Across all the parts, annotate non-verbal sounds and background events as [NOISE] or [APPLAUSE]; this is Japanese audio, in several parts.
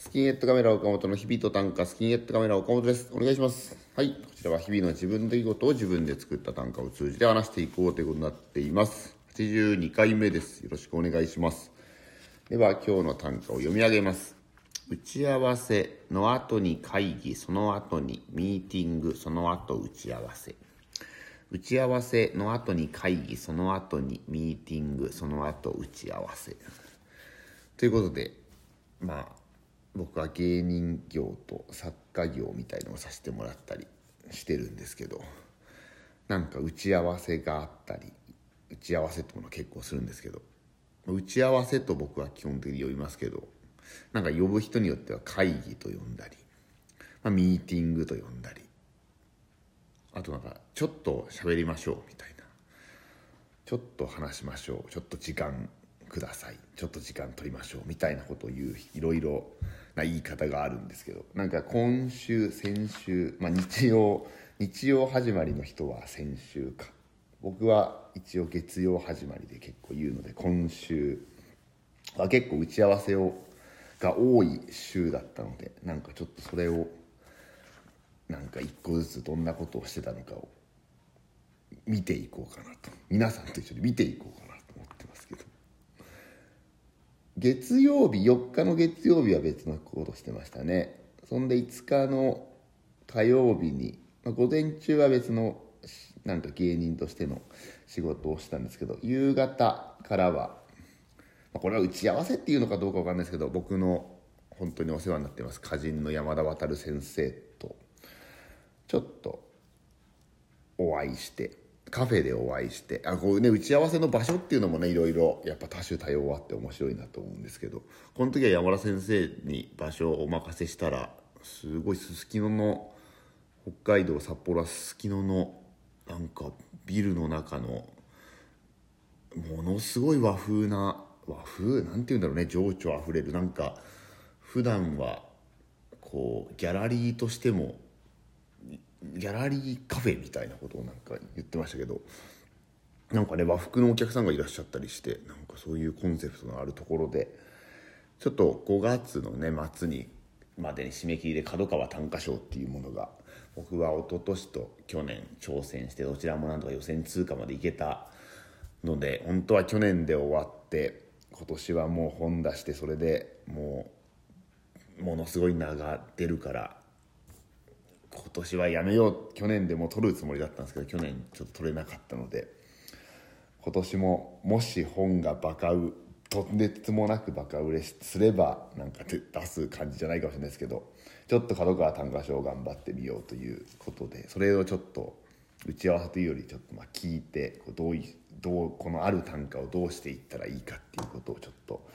スキンヘッドカメラ岡本の日々と短歌スキンヘッドカメラ岡本です。お願いします。はい。こちらは日々の自分の出来事を自分で作った短歌を通じて話していこうということになっています。82回目です。よろしくお願いします。では今日の短歌を読み上げます。打ち合わせの後に会議その後にミーティングその後打ち合わせ。打ち合わせの後に会議その後にミーティングその後打ち合わせ。ということでまあ僕は芸人業と作家業みたいのをさせてもらったりしてるんですけどなんか打ち合わせがあったり打ち合わせってもの結構するんですけど打ち合わせと僕は基本的に呼びますけどなんか呼ぶ人によっては会議と呼んだり、まあ、ミーティングと呼んだりあとなんかちょっと喋りましょうみたいなちょっと話しましょうちょっと時間ください。ちょっと時間取りましょうみたいなことを言ういろいろな言い方があるんですけど。なんか今週先週、まあ、日曜日曜始まりの人は先週か。僕は一応月曜始まりで結構言うので今週は結構打ち合わせをが多い週だったのでなんかちょっとそれをなんか一個ずつどんなことをしてたのかを見ていこうかなと。皆さんと一緒に見ていこうかな。月曜日4日の月曜日は別のことしてましたね。そんで5日の火曜日に、まあ、午前中は別のなんか芸人としての仕事をしたんですけど夕方からは、まあ、これは打ち合わせっていうのかどうか分かんないですけど僕の本当にお世話になってます歌人の山田渉先生とちょっとお会いしてカフェでお会いしてあこうね打ち合わせの場所っていうのもねいろいろやっぱ多種多様あって面白いなと思うんですけどこの時は山田先生に場所をお任せしたらすごいすすきのの北海道札幌はすすきののなんかビルの中のものすごい和風な和風？なんて言うんだろうね情緒あふれるなんか普段はこうギャラリーとしてもギャラリーカフェみたいなことをなんか言ってましたけどなんかね和服のお客さんがいらっしゃったりしてなんかそういうコンセプトのあるところでちょっと5月のね末にまでに締め切りで角川短歌賞っていうものが僕は一昨年と去年挑戦してどちらもなんとか予選通過までいけたので本当は去年で終わって今年はもう本出してそれでもうものすごい名が出るから今年はやめよう去年でも取るつもりだったんですけど去年ちょっと取れなかったので今年ももし本がバカ売とんでつもなくバカ売れすればなんか出す感じじゃないかもしれないですけどちょっと角川短歌賞を頑張ってみようということでそれをちょっと打ち合わせというよりちょっとまあ聞いてこうどういどうこのある短歌をどうしていったらいいかっていうことをちょっと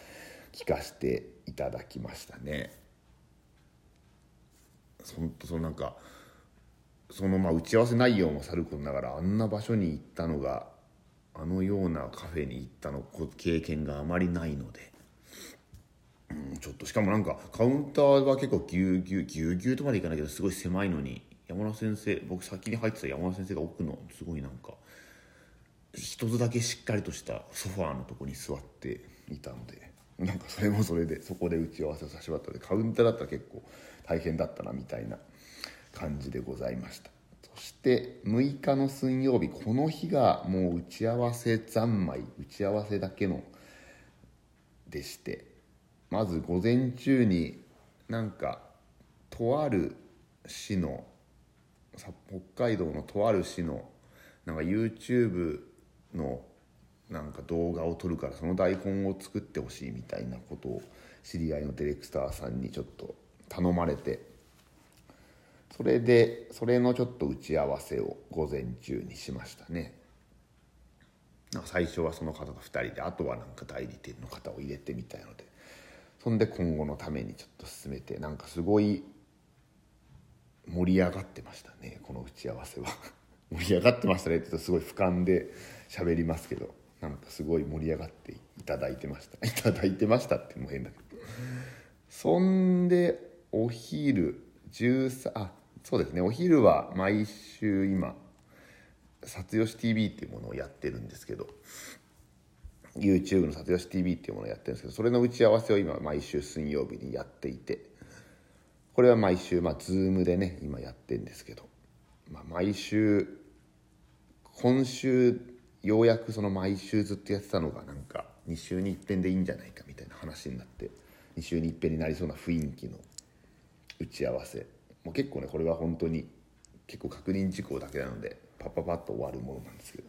聞かせていただきましたね。本当そのなんかそのまあ打ち合わせ内容もさることながらあんな場所に行ったのがあのようなカフェに行ったの経験があまりないので、うん、ちょっとしかもなんかカウンターは結構ぎゅうぎゅうぎゅうぎゅうとまでいかないけどすごい狭いのに山田先生僕先に入ってた山田先生が奥のすごいなんか一つだけしっかりとしたソファーのとこに座っていたので。なんかそれもそれでそこで打ち合わせをさせてもらったのでカウンターだったら結構大変だったなみたいな感じでございました。そして6日の水曜日この日がもう打ち合わせ三昧打ち合わせだけのでしてまず午前中になんかとある市の北海道のとある市のなんか YouTube のなんか動画を撮るからその台本を作ってほしいみたいなことを知り合いのディレクターさんにちょっと頼まれてそれでそれのちょっと打ち合わせを午前中にしましたね。最初はその方と2人であとはなんか代理店の方を入れてみたいので。そんで今後のためにちょっと進めてなんかすごい盛り上がってましたねこの打ち合わせは。[LAUGHS] 盛り上がってましたねって言うとすごい俯瞰で喋りますけど。なんかすごい盛り上がっていただいてました。[LAUGHS] いただいてましたっていう変だけど。そんでお昼13あそうですね。お昼は毎週今「撮吉 TV」っていうものをやってるんですけど。YouTube の「撮吉 TV」っていうものをやってるんですけどそれの打ち合わせを今毎週水曜日にやっていて。これは毎週まあ Zoom でね今やってるんですけど、まあ、毎週今週ようやくその毎週ずっとやってたのがなんか2週に一遍でいいんじゃないかみたいな話になって2週に一遍になりそうな雰囲気の打ち合わせ。もう結構ねこれは本当に結構確認事項だけなのでパッパパッと終わるものなんですけど、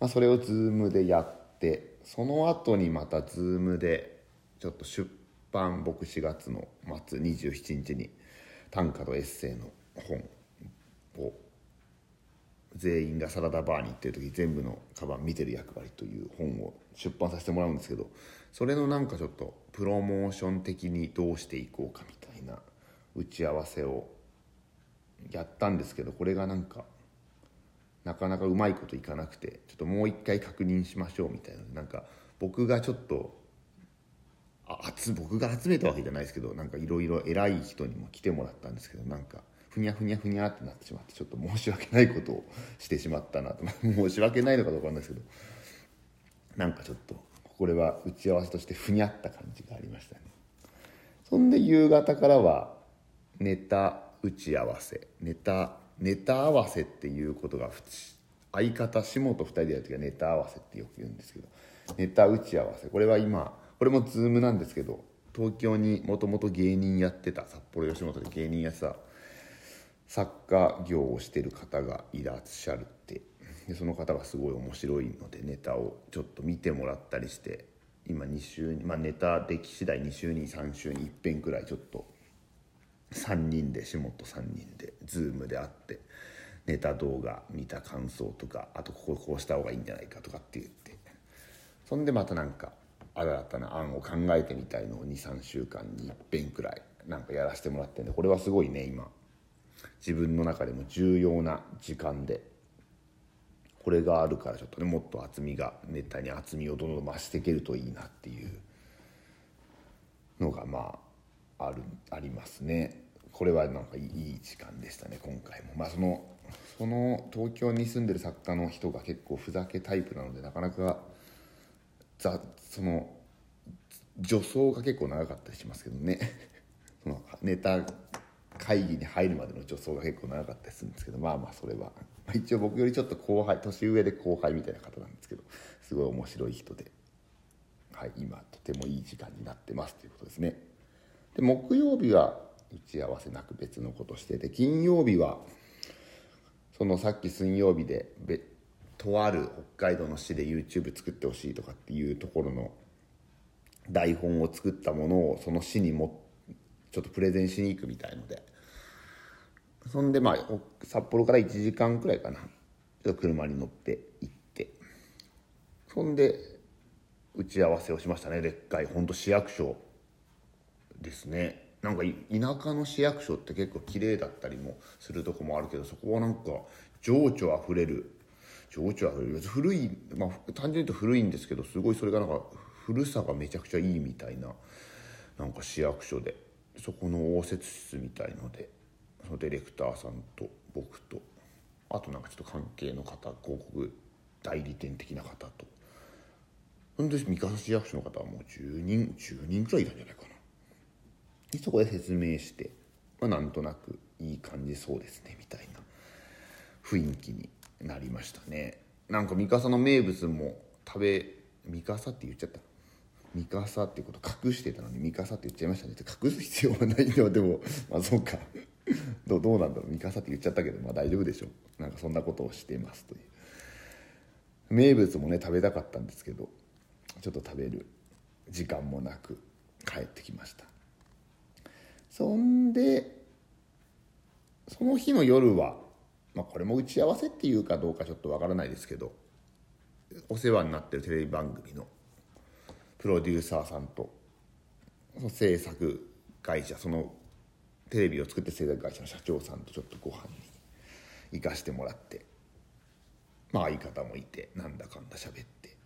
まあ、それを Zoom でやってその後にまた Zoom でちょっと出版僕4月の末27日に短歌とエッセイの本を全員がサラダバーに行ってる時全部のカバン見てる役割という本を出版させてもらうんですけどそれのなんかちょっとプロモーション的にどうしていこうかみたいな打ち合わせをやったんですけどこれがなんかなかなかうまいこといかなくてちょっともう一回確認しましょうみたいな。なんか僕がちょっとあ僕が集めたわけじゃないですけどなんかいろいろ偉い人にも来てもらったんですけどなんかふにゃふにゃふにゃってなってしまってちょっと申し訳ないことをしてしまったなと申し訳ないのかどうかわかんないですけどなんかちょっとこれは打ち合わせとしてふにゃった感じがありましたね。そんで夕方からはネタ打ち合わせネタネタ合わせっていうことが相方下と2人でやる時はネタ合わせってよく言うんですけどネタ打ち合わせ。これは今これも Zoom なんですけど東京にもともと芸人やってた札幌吉本で芸人やってた作家業をしてる方がいらっしゃるって。でその方がすごい面白いのでネタをちょっと見てもらったりして今2週に、まあ、ネタでき次第2週に3週に1遍くらいちょっと3人で下本3人で Zoom で会ってネタ動画見た感想とかあとこここうした方がいいんじゃないかとかって言って。そんでまたなんか新たな案を考えてみたいのを23週間にいっぺんくらいなんかやらせてもらってんでこれはすごいね今。自分の中でも重要な時間でこれがあるからちょっとねもっと厚みがネタに厚みをどんどん増していけるといいなっていうのがまああるありますね。これはなんかいい時間でしたね。今回もまあそのその東京に住んでる作家の人が結構ふざけタイプなのでなかなかざその助走が結構長かったりしますけどね。[LAUGHS] そのネタ会議に入るまでの助走が結構長かったりするんですけどまあまあそれは、一応僕よりちょっと後輩年上で後輩みたいな方なんですけどすごい面白い人で、はい、今とてもいい時間になってますということですね。で木曜日は打ち合わせなく別のことしてて金曜日はそのさっき水曜日でとある北海道の市で YouTube 作ってほしいとかっていうところの台本を作ったものをその市にもちょっとプレゼンしに行くみたいのでそんでまあ札幌から1時間くらいかな。車に乗って行って。そんで打ち合わせをしましたね。でっかい本当市役所ですね。なんか田舎の市役所って結構綺麗だったりもするとこもあるけどそこはなんか情緒あふれる。情緒あふれる。古いまあ単純に言うと古いんですけどすごいそれがなんか古さがめちゃくちゃいいみたいななんか市役所で。そこの応接室みたいので。そのディレクターさんと僕とあとなんかちょっと関係の方広告代理店的な方と。本当に三笠市役所の方はもう10人10人くらいいたんじゃないかな。でそこで説明して、まあ、なんとなくいい感じそうですねみたいな。雰囲気になりましたね。なんか三笠の名物も食べ三笠って言っちゃった。三笠ってこと隠してたのに三笠って言っちゃいましたね。隠す必要はないよでもまあそうか。どどうなんだろう。三笠って言っちゃったけどまあ大丈夫でしょう。なんかそんなことをしてますという。名物もね食べたかったんですけどちょっと食べる。時間もなく帰ってきました。そんでその日の夜はまあこれも打ち合わせっていうかどうかちょっとわからないですけどお世話になってるテレビ番組のプロデューサーさんと制作会社そのテレビを作って制作会社の社長さんとちょっとご飯に行かしてもらってまあ相方もいてなんだかんだ喋って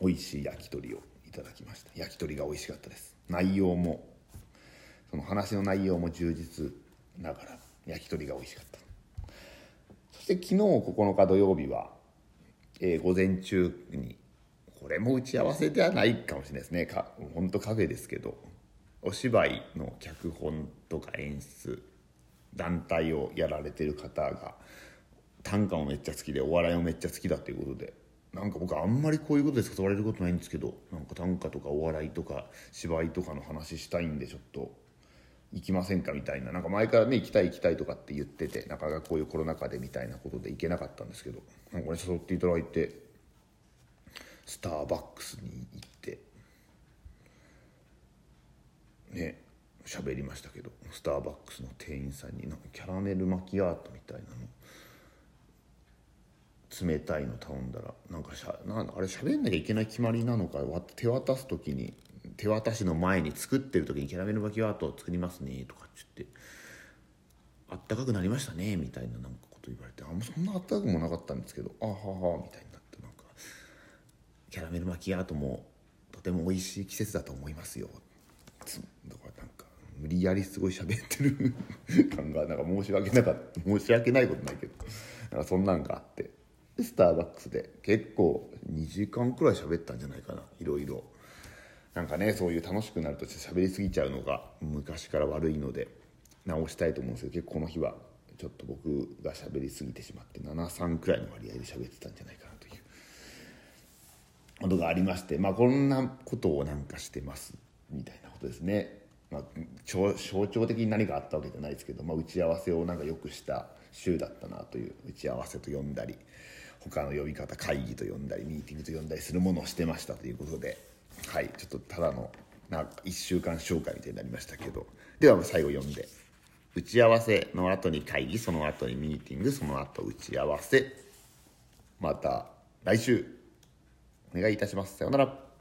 美味しい焼き鳥をいただきました。焼き鳥が美味しかったです。内容もその話の内容も充実ながら焼き鳥が美味しかった。そして昨日9日土曜日は、えー、午前中にこれも打ち合わせではないかもしれないですね。か本当カフェですけど。お芝居の脚本とか演出団体をやられてる方が短歌もめっちゃ好きでお笑いもめっちゃ好きだっていうことでなんか僕あんまりこういうことで誘われることないんですけどなんか短歌とかお笑いとか芝居とかの話したいんでちょっと行きませんかみたいななんか前からね行きたい行きたいとかって言っててなかなかこういうコロナ禍でみたいなことで行けなかったんですけどなんかね誘っていただいてスターバックスに行ってね喋りましたけどスターバックスの店員さんになんかキャラメルマキアートみたいなの冷たいの頼んだらなんかしゃなんあれ喋んなきゃいけない決まりなのか手渡す時に手渡しの前に作ってる時にキャラメルマキアートを作りますねとかって言ってあったかくなりましたねみたいななんかこと言われてあんまそんなあったかくもなかったんですけどあははみたいになってなんかキャラメルマキアートもとても美味しい季節だと思いますよだから無理やりすごい喋ってる [LAUGHS] 感がなんか申し訳なかった申し訳ないことないけどなんかそんなんがあって。スターバックスで結構2時間くらい喋ったんじゃないかないろいろ。なんかねそういう楽しくなるとして喋りすぎちゃうのが昔から悪いので直したいと思うんですけど結構この日はちょっと僕が喋りすぎてしまって73くらいの割合で喋ってたんじゃないかなという。ことがありましてまあこんなことをなんかしてますみたいなことですね。まあ、象徴的に何かあったわけじゃないですけど、まあ、打ち合わせをなんかよくした週だったなという打ち合わせと呼んだり他の呼び方会議と呼んだりミーティングと呼んだりするものをしてましたということではいちょっとただのなんか1週間紹介みたいになりましたけどでは最後読んで打ち合わせの後に会議その後にミーティングその後打ち合わせまた来週お願いいたします。さようなら。